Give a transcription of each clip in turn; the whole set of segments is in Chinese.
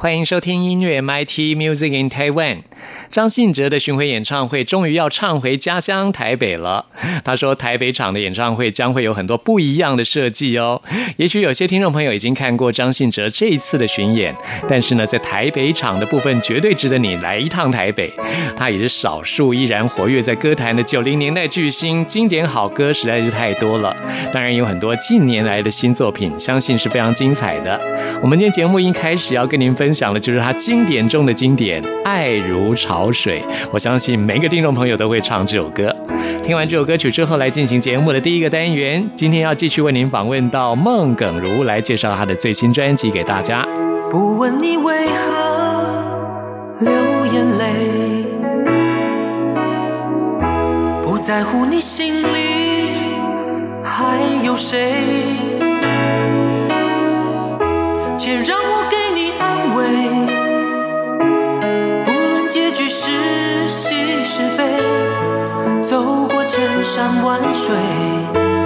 欢迎收听音乐 MIT Music in Taiwan。张信哲的巡回演唱会终于要唱回家乡台北了。他说，台北场的演唱会将会有很多不一样的设计哦。也许有些听众朋友已经看过张信哲这一次的巡演，但是呢，在台北场的部分绝对值得你来一趟台北。他也是少数依然活跃在歌坛的九零年代巨星，经典好歌实在是太多了。当然有很多近年来的新作品，相信是非常精彩的。我们今天节目一开始要跟您分分享的就是他经典中的经典，《爱如潮水》。我相信每个听众朋友都会唱这首歌。听完这首歌曲之后，来进行节目的第一个单元。今天要继续为您访问到孟耿如，来介绍她的最新专辑给大家。不问你为何流眼泪，不在乎你心里还有谁，且让我给你安慰。不论结局是喜是悲，走过千山万水，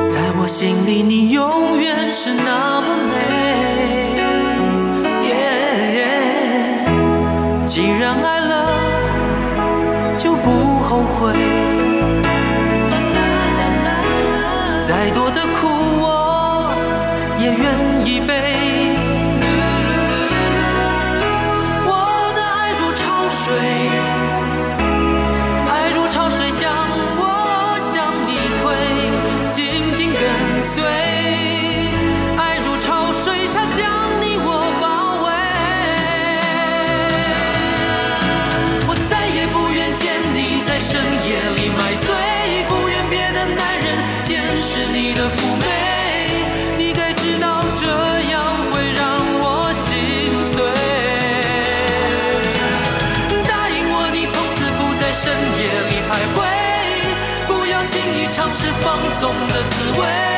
在我心里你永远是那么美。既然爱了，就不后悔。再多的苦我也愿意背。是放纵的滋味。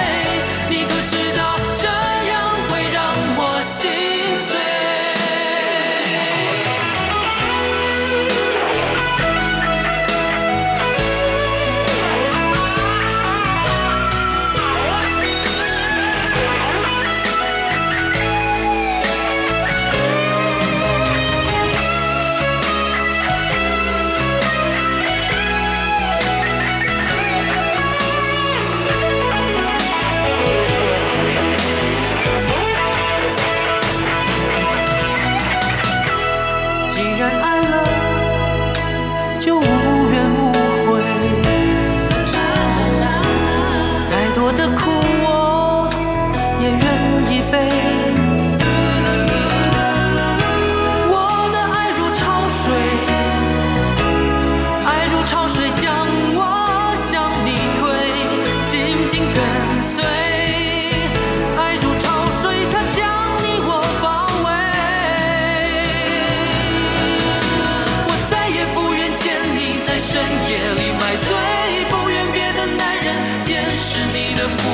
的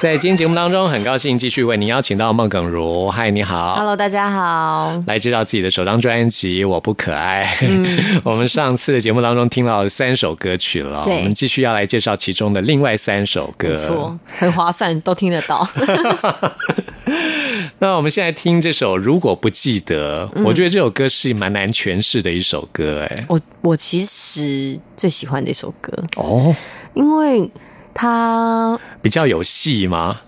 在今天节目当中，很高兴继续为您邀请到孟耿如。嗨，你好。，Hello，大家好。来介绍自己的首张专辑《我不可爱》。嗯 我们上次的节目当中听到三首歌曲了，我们继续要来介绍其中的另外三首歌。没错，很划算，都听得到。那我们现在听这首《如果不记得》，嗯。我觉得这首歌是蛮难诠释的一首歌，哎，我我其实最喜欢这首歌，哦，因为它比较有戏吗？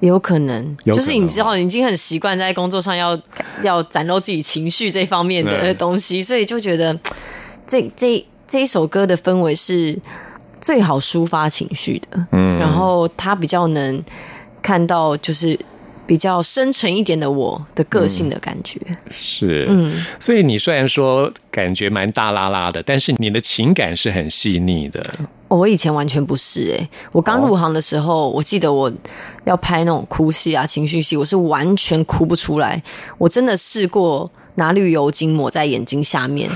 有可能，可能就是你知道，你已经很习惯在工作上要要展露自己情绪这方面的对。东西，所以就觉得这这这一首歌的氛围是最好抒发情绪的，嗯，然后它比较能看到就是比较深沉一点的我的个性的感觉，是，嗯，所以你虽然说感觉蛮大拉拉的，但是你的情感是很细腻的。我以前完全不是。哎、我刚入行的时候，我记得我要拍那种哭戏啊、情绪戏，我是完全哭不出来。我真的试过拿绿油精抹在眼睛下面，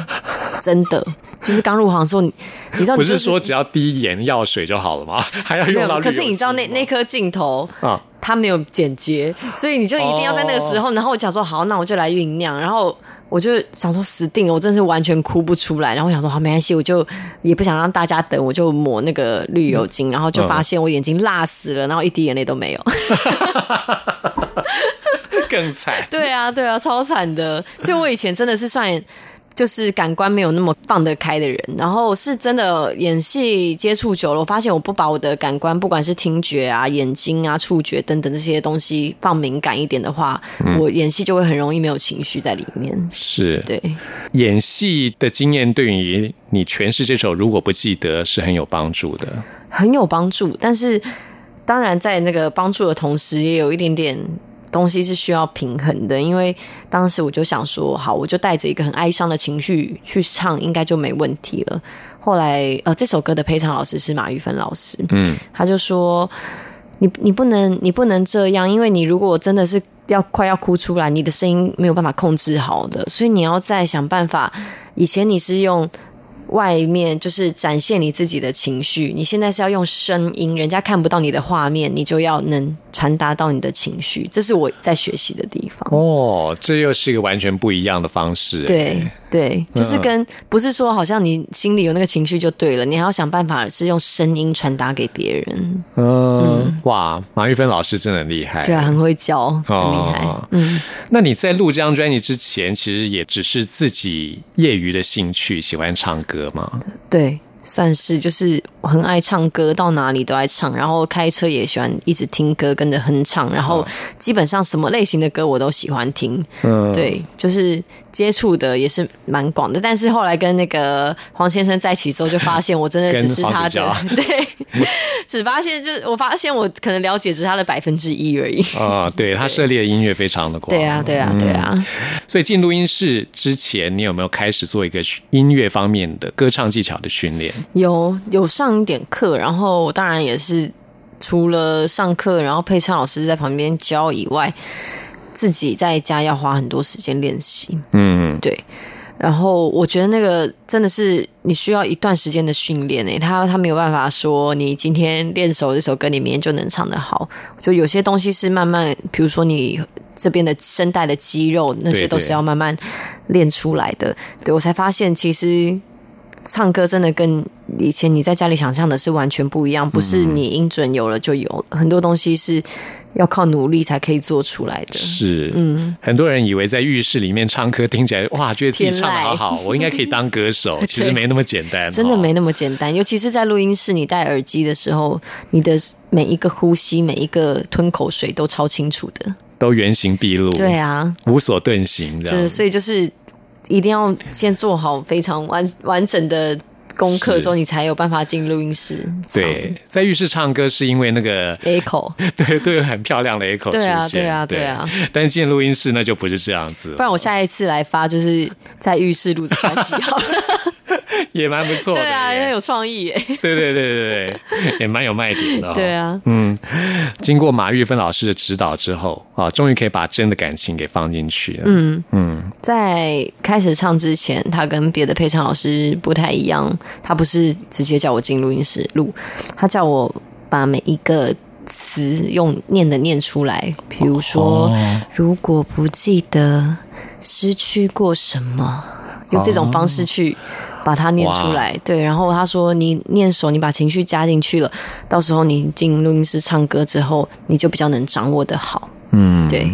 真的就是刚入行的时候，你你知道你、不就是说只要滴眼药水就好了吗？还要用到可是你知道那那颗镜头啊，它没有剪接，所以你就一定要在那个时候。然后我想说，好，那我就来酝酿。然后我就想说，死定了，我真是完全哭不出来。然后我想说，好，没关系，我就也不想让大家等，我就抹那个绿油精。然后就发现我眼睛辣死了，然后一滴眼泪都没有。更惨。对啊，对啊，超惨的。所以我以前真的是算。就是感官没有那么放得开的人，然后是真的演戏接触久了，我发现我不把我的感官，不管是听觉啊、眼睛啊、触觉等等这些东西放敏感一点的话，我演戏就会很容易没有情绪在里面。是，对，演戏的经验对于你诠释这首《如果不记得》是很有帮助的。很有帮助。但是当然，在那个帮助的同时，也有一点点东西是需要平衡的。因为当时我就想说，好，我就带着一个很哀伤的情绪去唱，应该就没问题了。后来，呃，这首歌的配唱老师是马玉芬老师，嗯，他就说。你你不能你不能这样，因为你如果真的是要快要哭出来，你的声音没有办法控制好的，所以你要再想办法。以前你是用外面就是展现你自己的情绪，你现在是要用声音，人家看不到你的画面，你就要能传达到你的情绪，这是我在学习的地方。哦，这又是一个完全不一样的方式。对对，就是嗯跟不是说好像你心里有那个情绪就对了，你还要想办法是用声音传达给别人。嗯，哇，马玉芬老师真的很厉害。对啊，很会教，很厉害。哦嗯，那你在录这张专辑之前，其实也只是自己业余的兴趣，喜欢唱歌吗？对，算是就是我很爱唱歌，到哪里都爱唱，然后开车也喜欢一直听歌，跟着哼唱，然后基本上什么类型的歌我都喜欢听。嗯，对，就是接触的也是蛮广的，但是后来跟那个黄先生在一起之后，就发现我真的只是他的，对，只发现就是我发现我可能了解只是他的百分之一而已。啊、对他涉猎的音乐非常的广。对啊，对啊，对啊。所以进录音室之前，你有没有开始做一个音乐方面的歌唱技巧的训练？有有上一点课，然后当然也是除了上课，然后配唱老师在旁边教以外，自己在家要花很多时间练习。嗯，对，然后我觉得那个真的是你需要一段时间的训练诶，他他没有办法说你今天练熟这首歌，你明天就能唱得好。就有些东西是慢慢，比如说你这边的声带的肌肉，那些都是要慢慢练出来的。对我才发现，其实唱歌真的跟以前你在家里想象的是完全不一样，不是你音准有了就有，很多东西是要靠努力才可以做出来的。是，嗯，很多人以为在浴室里面唱歌听起来哇，觉得自己唱的好好，我应该可以当歌手，其实没那么简单，哦真的没那么简单，尤其是在录音室，你戴耳机的时候，你的每一个呼吸、每一个吞口水都超清楚的。都原形毕露，对啊，无所遁形这样。所以就是一定要先做好非常完完整的功课之后，你才有办法进录音室。对，在浴室唱歌是因为那个，echo，对都有很漂亮的 echo 出对啊，对啊对。啊。但进录音室那就不是这样子，不然我下一次来发就是在浴室录的专辑好了。也蛮不错的耶。对啊，很有创意耶。对对对对对，也蛮有卖点的、哦。对，啊，嗯，经过马玉芬老师的指导之后啊，终于可以把真的感情给放进去了。嗯嗯，在开始唱之前，他跟别的配唱老师不太一样，他不是直接叫我进录音室录，他叫我把每一个词用念的念出来，比如说，哦如果不记得失去过什么，用这种方式去把它念出来。对，然后他说你念熟，你把情绪加进去了，到时候你进录音室唱歌之后，你就比较能掌握的好。嗯，对，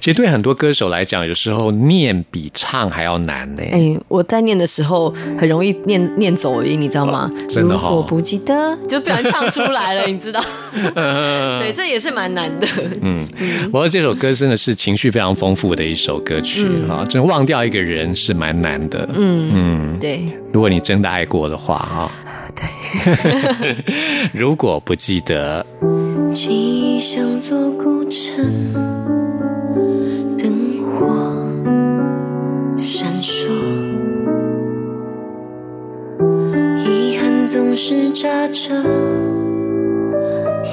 其实对很多歌手来讲，有时候念比唱还要难呢。哎、我在念的时候很容易念念走音，你知道吗？真的哦如果不记得，就突然唱出来了，你知道？对，这也是蛮难的。嗯，不过这首歌真的是情绪非常丰富的一首歌曲哈，真忘掉一个人是蛮难的。嗯嗯，对如果你真的爱过的话啊，对，如果不记得，记忆像座孤城，灯火闪烁，遗憾总是眨着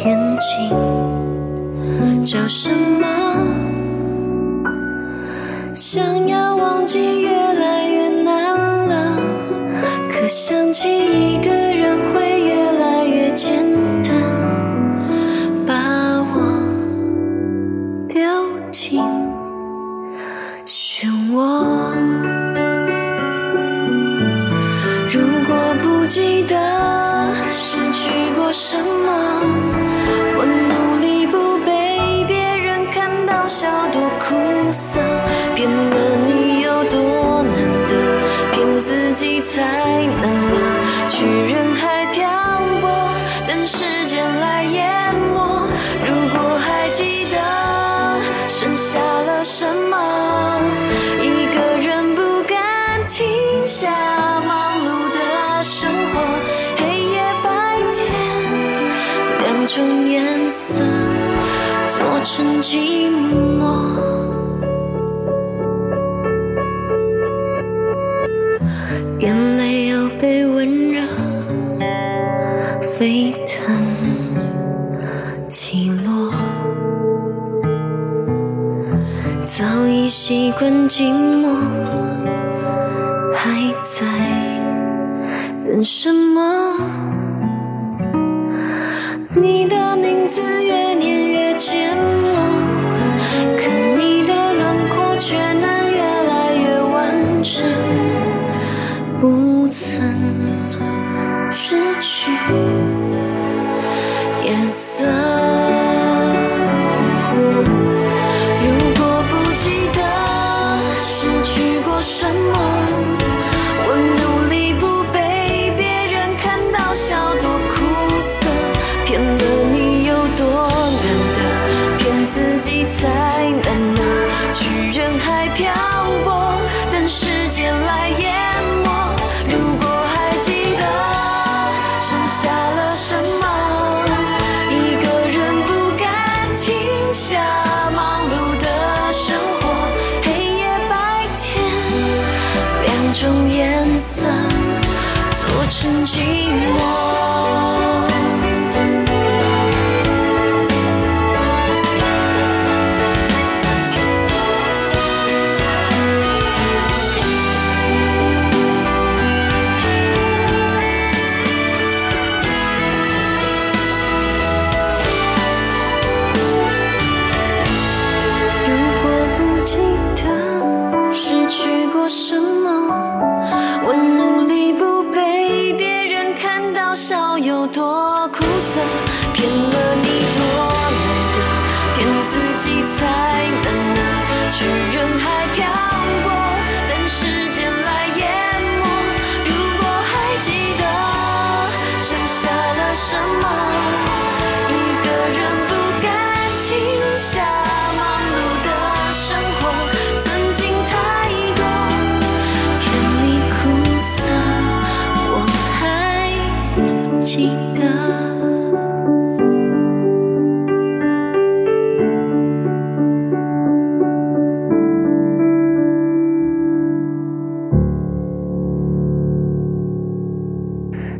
眼睛，叫什么？想要忘记越来越难了，可想起一个人会越来越简单。什么，我努力不被别人看到笑多苦涩，骗了你有多难得，骗自己才能种颜色做成寂寞。眼泪要被温热沸腾起落，早已习惯寂寞，还在等什么？种颜色做成寂寞。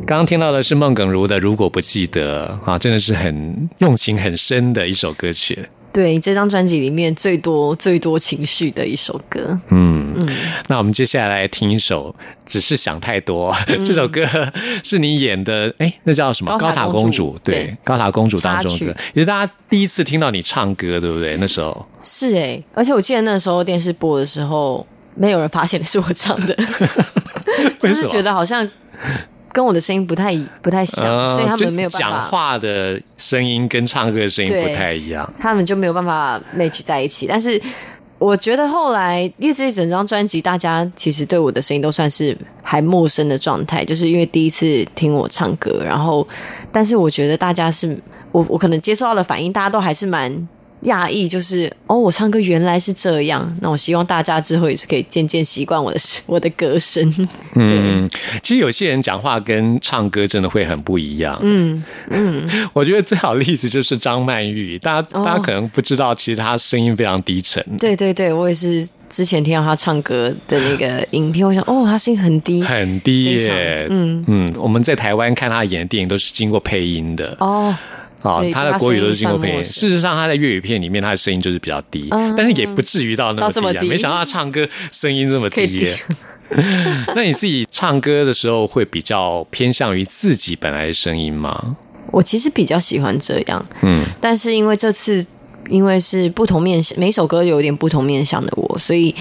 刚刚听到的是孟耿如的《如果不记得》啊，真的是很用情很深的一首歌曲。对这张专辑里面最多最多情绪的一首歌。嗯，那我们接下来听一首《只是想太多》这首歌是你演的，哎，那叫什么？高高塔塔公主。对，对。高塔公主当中的，也是大家第一次听到你唱歌，对不对？那时候。是哎、而且我记得那时候电视播的时候，没有人发现是我唱的，就是觉得好像跟我的声音不太不太像，呃所以他们没有办法讲，话的声音跟唱歌的声音不太一样。他们就没有办法 match 在一起。但是我觉得后来，因为这一整张专辑，大家其实对我的声音都算是还陌生的状态，就是因为第一次听我唱歌，然后，但是我觉得大家是我我可能接受到的反应，大家都还是蛮。讶异就是哦，我唱歌原来是这样。那我希望大家之后也是可以渐渐习惯我的 我的歌声。嗯，其实有些人讲话跟唱歌真的会很不一样。嗯嗯，我觉得最好的例子就是张曼玉，大家、哦大家可能不知道，其实她声音非常低沉。对对对，我也是之前听到他唱歌的那个影片，我想哦，他声音很低很低耶，嗯嗯，我们在台湾看她演的电影都是经过配音的，哦。所以，哦她的国语都是经过配音。事实上，他在粤语片里面，他的声音就是比较低，但是也不至于到那么低啊。么低没想到他唱歌声音这么低耶。那你自己唱歌的时候会比较偏向于自己本来的声音吗？我其实比较喜欢这样，嗯，但是因为这次因为是不同面向，每首歌有点不同面向的我，所以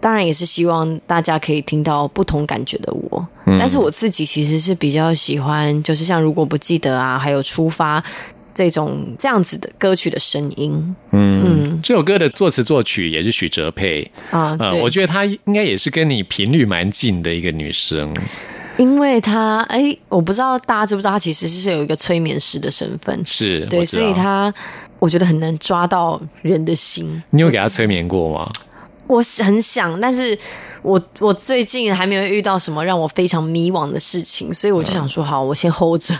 当然也是希望大家可以听到不同感觉的我。但是我自己其实是比较喜欢，就是像如果不记得啊，还有出发这种这样子的歌曲的声音嗯，这首歌的作词作曲也是许哲佩，啊。嗯，对，我觉得她应该也是跟你频率蛮近的一个女生。因为她哎，我不知道大家知不知道，她其实是有一个催眠师的身份，是，对，所以她我觉得很能抓到人的心。你有给她催眠过吗？我很想，但是我我最近还没有遇到什么让我非常迷惘的事情，所以我就想说，好，我先 hold 着，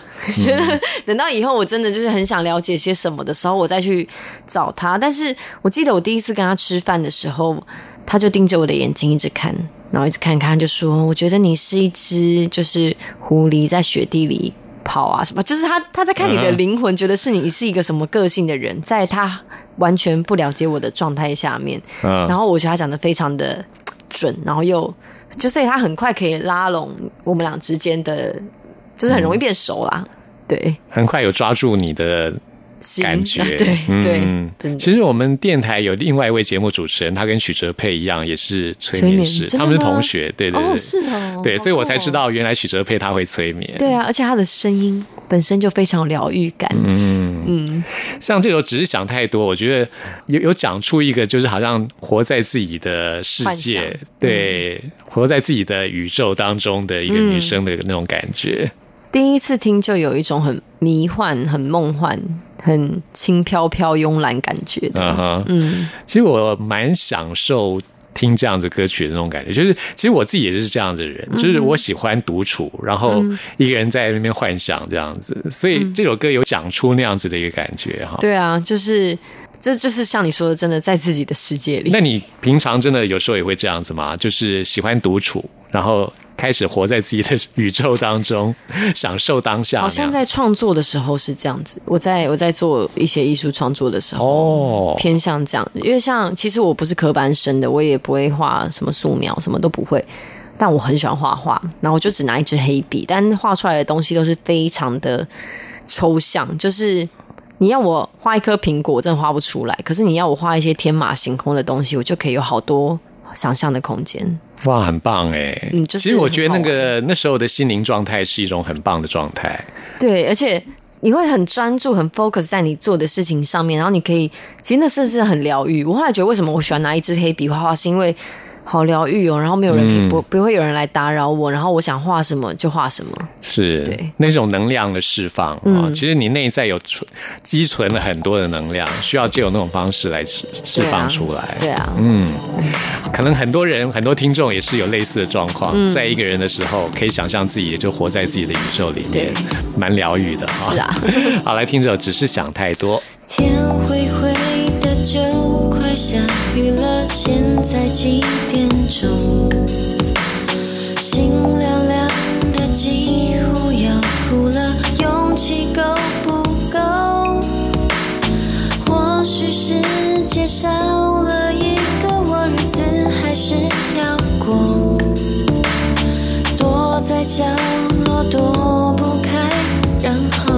等到以后我真的就是很想了解些什么的时候，我再去找他。但是我记得我第一次跟他吃饭的时候，他就盯着我的眼睛一直看，然后一直看看，就说：“我觉得你是一只就是狐狸在雪地里。”跑啊什么，就是他他在看你的嗯灵魂，觉得是你是一个什么个性的人，在他完全不了解我的状态下面，嗯，然后我觉得他讲的非常的准，然后又就所以他很快可以拉拢我们俩之间的，就是很容易变熟啦。对，很快有抓住你的心感觉，对对嗯，真的。其实我们电台有另外一位节目主持人，他跟许哲佩一样，也是催眠师，他们是同学，对对对，哦，是哦，对，所以我才知哦。道原来许哲佩他会催眠。对啊，而且他的声音本身就非常有疗愈感。嗯嗯，像这首只是想太多，我觉得有有讲出一个就是好像活在自己的世界想，对，活在自己的宇宙当中的一个女生的那种感觉。第一次听就有一种很迷幻、很梦幻、很轻飘飘、慵懒感觉的。嗯哼，嗯，其实我蛮享受听这样子歌曲的那种感觉，就是其实我自己也是这样子的人，就是我喜欢独处，然后一个人在那边幻想这样子，所以这首歌有讲出那样子的一个感觉哈。对啊，就是这就是像你说的，真的在自己的世界里。那你平常真的有时候也会这样子吗？就是喜欢独处，然后开始活在自己的宇宙当中，享受当下。好像在创作的时候是这样子，我在我在做一些艺术创作的时候，哦，偏向这样，因为像其实我不是科班生的，我也不会画什么素描，什么都不会。但我很喜欢画画，然后我就只拿一支黑笔，但画出来的东西都是非常的抽象，就是你要我画一颗苹果，我真的画不出来。可是你要我画一些天马行空的东西，我就可以有好多想象的空间。哇，很棒哎！嗯就是其实我觉得那个那时候的心灵状态是一种很棒的状态。对，而且你会很专注、很 focus 在你做的事情上面，然后你可以，其实那甚至很疗愈。我后来觉得，为什么我喜欢拿一支黑笔画画，是因为好疗愈哦，然后没有人可以、嗯不不会有人来打扰我，然后我想画什么就画什么。是对那种能量的释放啊、嗯其实你内在有存积存了很多的能量，需要借由那种方式来释释放出来。对啊，嗯，可能很多人很多听众也是有类似的状况，嗯在一个人的时候，可以想象自己也就活在自己的宇宙里面，蛮疗愈的啊。是啊，好，来听着《只是想太多》。天灰灰的就快下现在几点钟心凉凉的几乎要哭了勇气够不够？或许世界少了一个我日子还是要过。躲在角落躲不开然后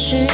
是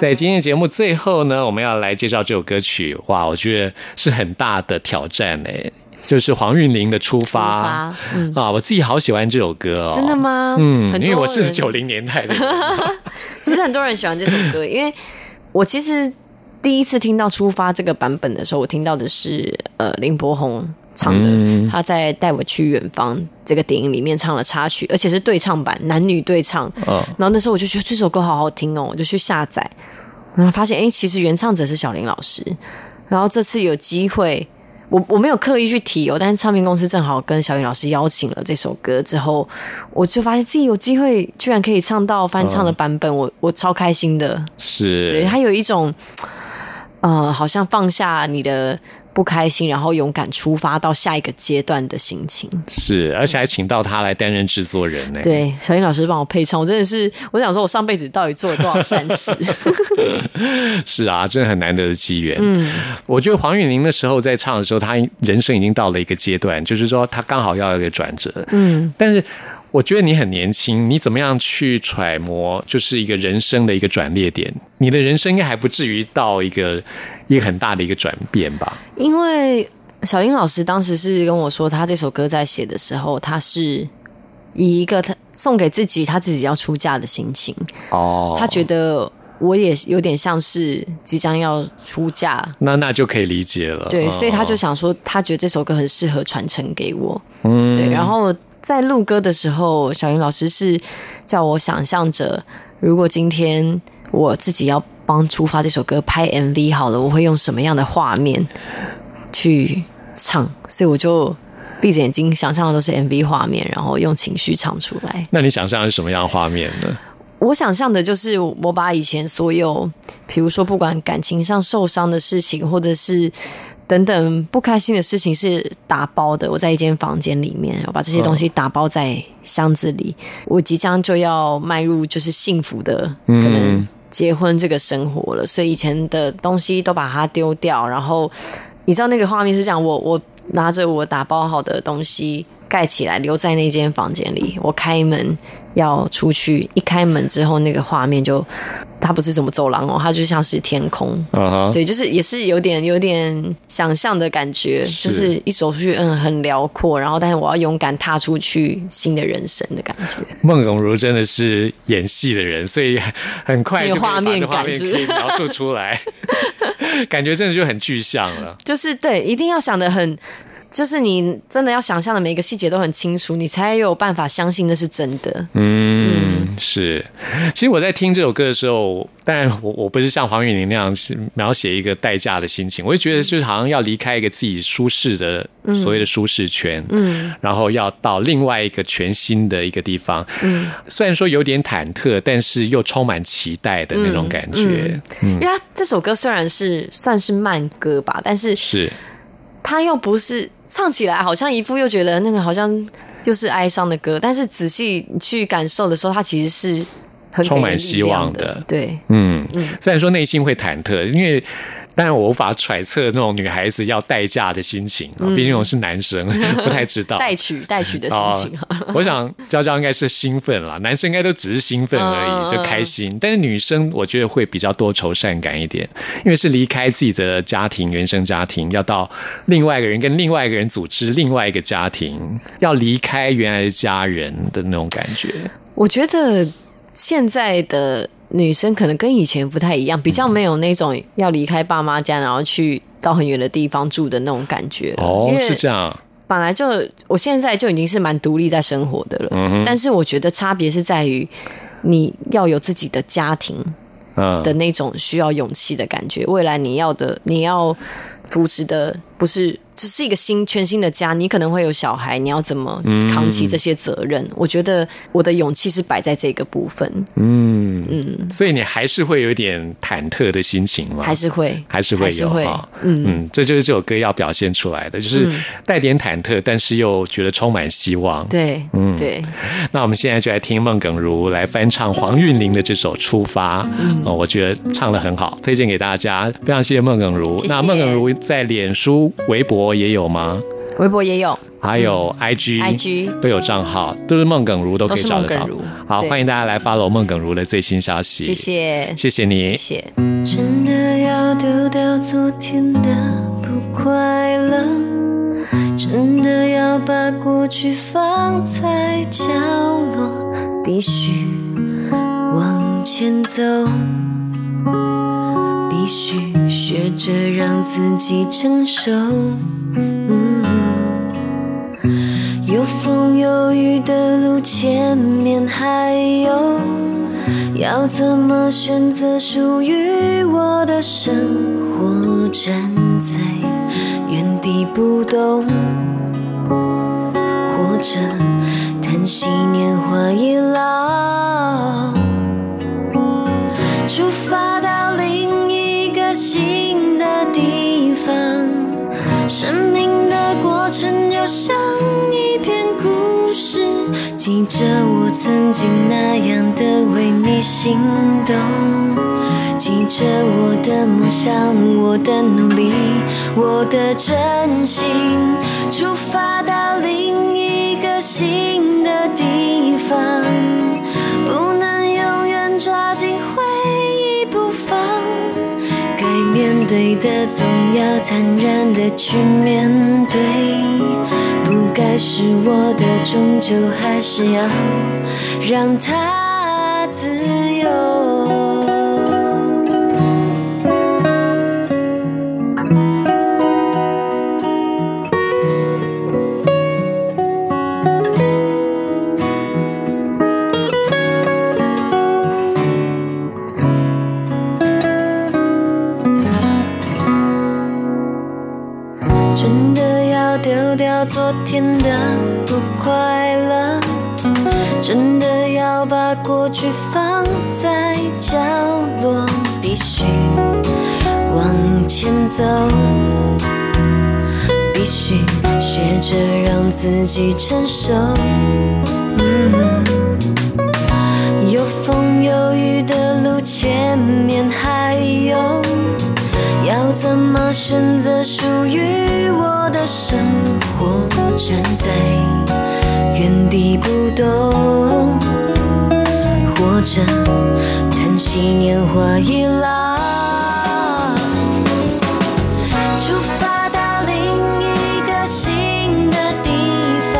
在今天的节目最后呢，我们要来介绍这首歌曲。哇，我觉得是很大的挑战哎，就是黄韵玲的《出发》出发嗯啊，我自己好喜欢这首歌哦。真的？吗？嗯，因为我是九零年代的。其实很多人喜欢这首歌，因为我其实第一次听到《出发》这个版本的时候，我听到的是呃林柏宏唱的，嗯他在《带我去远方》这个电影里面唱了插曲，而且是对唱版，男女对唱。嗯然后那时候我就觉得这首歌好好听哦，我就去下载，然后发现哎，诶其实原唱者是小林老师。然后这次有机会，我我没有刻意去提哦，但是唱片公司正好跟小林老师邀请了这首歌之后，我就发现自己有机会居然可以唱到翻唱的版本，我我超开心的。对，是，它有一种呃，好像放下你的。不不开心，然后勇敢出发到下一个阶段的心情。是，而且还请到他来担任制作人呢。，对，小英老师帮我配唱，我真的是，我想说，我上辈子到底做了多少善事？是啊，真的很难得的机缘。嗯，我觉得黄韵玲那时候在唱的时候，她人生已经到了一个阶段，就是说她刚好要有一个转折。嗯，但是我觉得你很年轻，你怎么样去揣摩，就是一个人生的一个转捩点？你的人生应该还不至于到一个一个很大的一个转变吧？因为小英老师当时是跟我说，他这首歌在写的时候，他是以一个他送给自己他自己要出嫁的心情，哦他觉得我也有点像是即将要出嫁。那那就可以理解了。对，嗯所以他就想说，他觉得这首歌很适合传承给我。嗯，对。然后在录歌的时候，小云老师是叫我想象着，如果今天我自己要帮《出发》这首歌拍 MV 好了，我会用什么样的画面去唱？所以我就闭着眼睛想象的都是 MV 画面，然后用情绪唱出来。那你想象是什么样的画面呢？我想象的就是我把以前所有，比如说不管感情上受伤的事情，或者是等等不开心的事情，是打包的。我在一间房间里面，我把这些东西打包在箱子里。我即将就要迈入就是幸福的可能结婚这个生活了，所以以前的东西都把它丢掉。然后你知道那个画面是这样，我我拿着我打包好的东西盖起来，留在那间房间里。我开门要出去，一开门之后，那个画面就它不是什么走廊哦，它就像是天空。嗯哼，对，就是也是有点有点想象的感觉，是就是一走出去，嗯，很辽阔，然后但是我要勇敢踏出去新的人生的感觉。孟荣如真的是演戏的人，所以很快就把有画面感以 描述出来，感觉真的就很具象了。就是对，一定要想的很，就是你真的要想象的每一个细节都很清楚，你才有办法相信那是真的。嗯，是。其实我在听这首歌的时候，当然我我不是像黄韵玲那样是描写一个代价的心情，我就觉得就是好像要离开一个自己舒适的、所谓的舒适圈，嗯，然后要到另外一个全新的一个地方，嗯，虽然说有点忐忑，但是又充满期待的那种感觉，嗯因为这首歌虽然是算是慢歌吧，但是是。他又不是唱起来好像一副又觉得那个好像就是哀伤的歌，但是仔细去感受的时候，他其实是充满希望的的。对，嗯，虽然说内心会忐忑，因为当然我无法揣测那种女孩子要待嫁的心情啊，毕竟我是男生，不太知道。代娶代娶的心情 我想娇娇应该是兴奋啦，男生应该都只是兴奋而已，嗯就开心。但是女生我觉得会比较多愁善感一点，因为是离开自己的家庭、原生家庭，要到另外一个人跟另外一个人组织另外一个家庭，要离开原来的家人的那种感觉。我觉得现在的女生可能跟以前不太一样，比较没有那种要离开爸妈家，然后去到很远的地方住的那种感觉。哦是这样，本来就我现在就已经是蛮独立在生活的了，嗯但是我觉得差别是在于你要有自己的家庭嗯，的那种需要勇气的感觉。未来你要的你要扶持的不是只是一个新全新的家，你可能会有小孩，你要怎么扛起这些责任？我觉得我的勇气是摆在这个部分，嗯。嗯。所以你还是会有点忐忑的心情吗？还是会还是会有嗯。嗯，这就是这首歌要表现出来的，就是带点忐忑，但是又觉得充满希望。对，嗯。对，那我们现在就来听孟耿如来翻唱黄韵玲的这首《出发》，嗯。哦，我觉得唱的很好，推荐给大家。非常谢谢孟耿如。谢谢。那孟耿如在脸书、微博也有吗？微博也有，还有 IG、IG 都有账号，都是孟耿如，都可以找得到。好，对欢迎大家来 follow 孟耿如的最新消息。谢，谢，谢谢你谢。谢。真的要丢掉昨天的不快乐，真的要把过去放在角落，必须往前走，必须学着让自己成熟。嗯有风有雨的路，前面还有，要怎么选择属于我的生活？站在原地不动，或者叹息年华已老，出发生命的过程就像一篇故事，记着我曾经那样的为你心动，记着我的梦想，我的努力，我的真心，出发到另一个新的地方。不能。对的总要坦然的去面对。不该是我的，终究还是要让它自由。昨天的不快乐，真的要把过去放在角落，必须往前走，必须学着让自己成熟。嗯有风有雨的路，前面还有。要怎么选择属于我的生活我？站在原地不动，或者叹息年华已老。出发到另一个新的地方，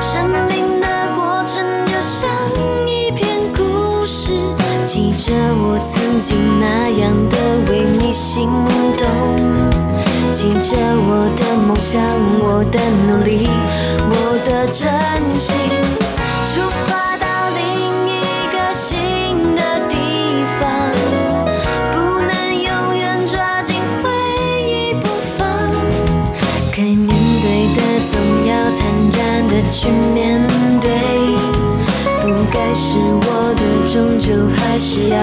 生命的过程就像一篇故事，记着我曾经那样的，记着我的梦想，我的努力，我的真心，出发到另一个新的地方，不能永远抓紧回忆不放。该面对的总要坦然的去面对，不该是我的，终究还是要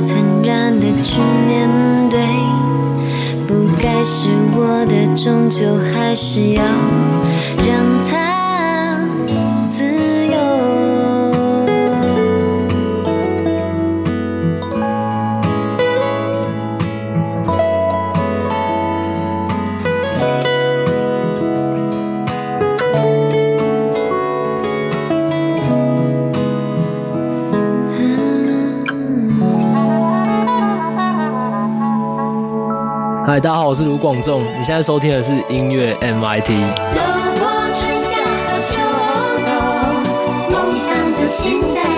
坦然的去面对。不该是我的，终究还是要我是卢广仲，你现在收听的是音乐 MIT。走过春夏和秋冬，梦想的心在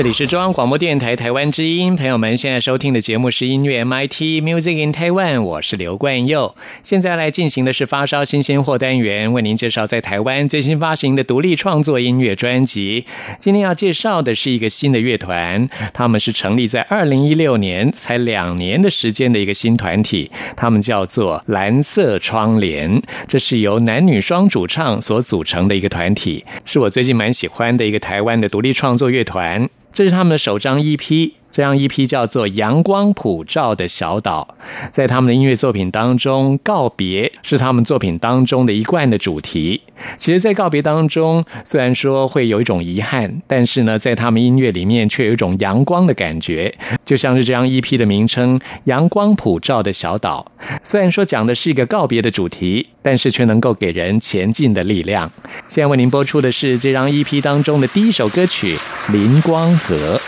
这里是中央广播电台台湾之音，朋友们现在收听的节目是音乐 MIT Music in Taiwan，我是刘冠佑。现在来进行的是发烧新鲜货单元，为您介绍在台湾最新发行的独立创作音乐专辑。今天要介绍的是一个新的乐团，他们是成立在二零一六年，才两年的时间的一个新团体，他们叫做蓝色窗帘，这是由男女双主唱所组成的一个团体，是我最近蛮喜欢的一个台湾的独立创作乐团。这是他们的首张 EP，这张 EP 叫做《阳光普照的小岛》。在他们的音乐作品当中，告别是他们作品当中的一贯的主题。其实，在告别当中，虽然说会有一种遗憾，但是呢，在他们音乐里面却有一种阳光的感觉，就像是这张 EP 的名称《阳光普照的小岛》。虽然说讲的是一个告别的主题，但是却能够给人前进的力量。现在为您播出的是这张 EP 当中的第一首歌曲《林光河》。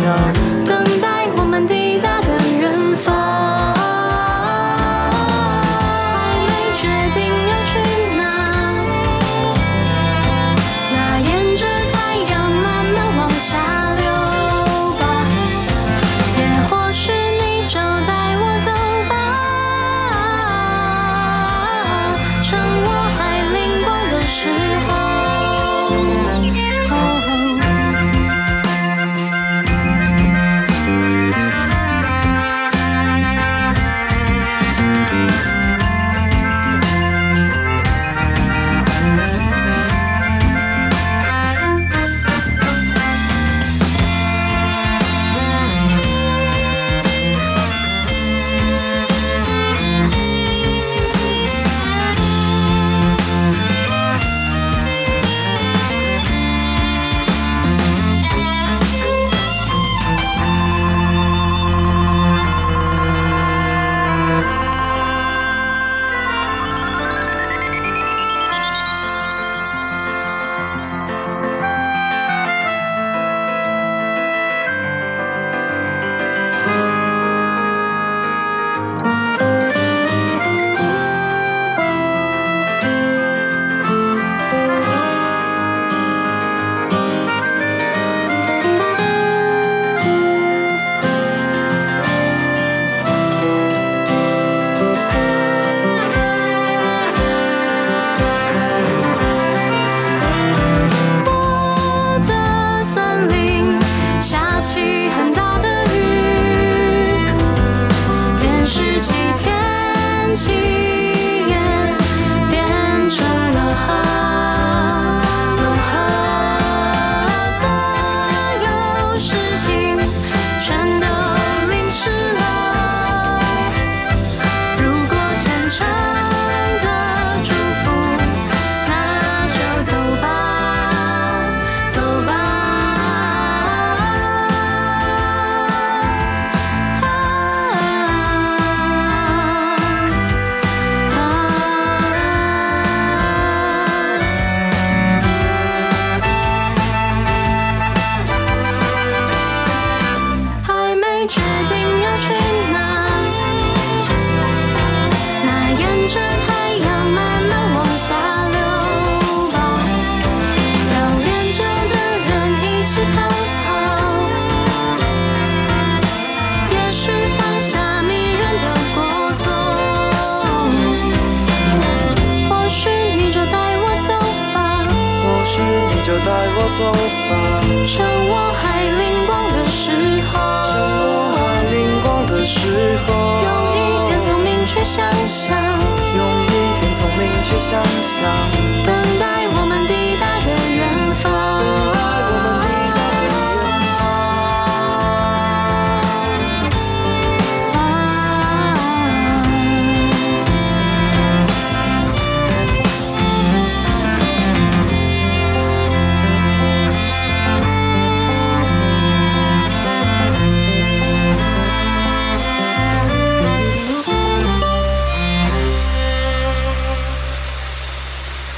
想想，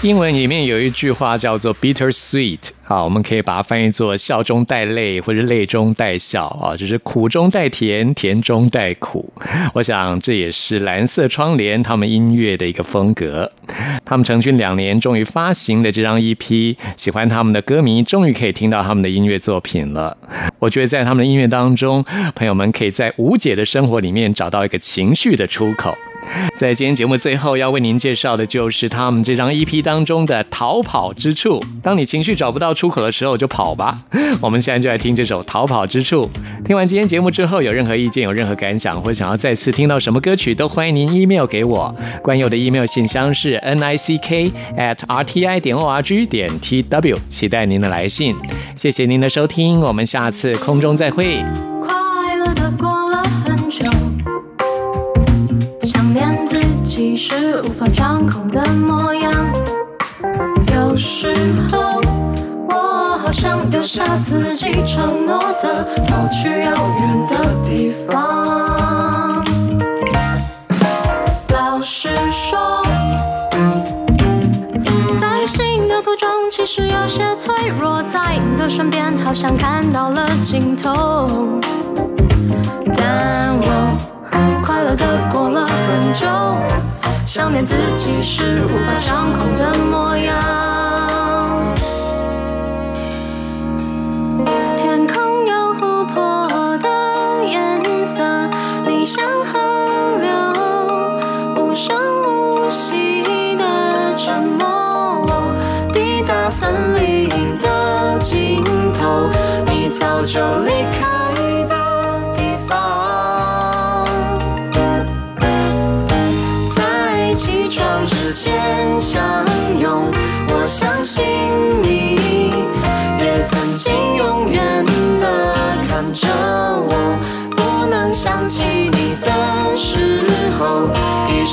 英文里面有一句话叫做 “bitter sweet”，啊，我们可以把它翻译作“笑中带泪”或者“泪中带笑”啊，就是苦中带甜，甜中带苦。我想这也是蓝色窗帘他们音乐的一个风格。他们成军两年，终于发行的这张 EP，喜欢他们的歌迷终于可以听到他们的音乐作品了。我觉得在他们的音乐当中，朋友们可以在无解的生活里面找到一个情绪的出口。在今天节目最后要为您介绍的就是他们这张 EP 当中的《逃跑之处》。当你情绪找不到出口的时候，就跑吧。我们现在就来听这首《逃跑之处》。听完今天节目之后，有任何意见、有任何感想，或想要再次听到什么歌曲，都欢迎您 email 给我。关佑的 email 信箱是 n i c k at r t i 点 o r g 点 t w，期待您的来信。谢谢您的收听，我们下次空中再会。快乐的过了很久，自己是无法掌控的模样。有时候，我好想丢下自己承诺的，跑去遥远的地方。老实说，在旅行的途中，其实有些脆弱，在你的身边，好像看到了尽头。想念自己是无法掌控的模样。心里也曾经永远的看着我不能想起你的时候一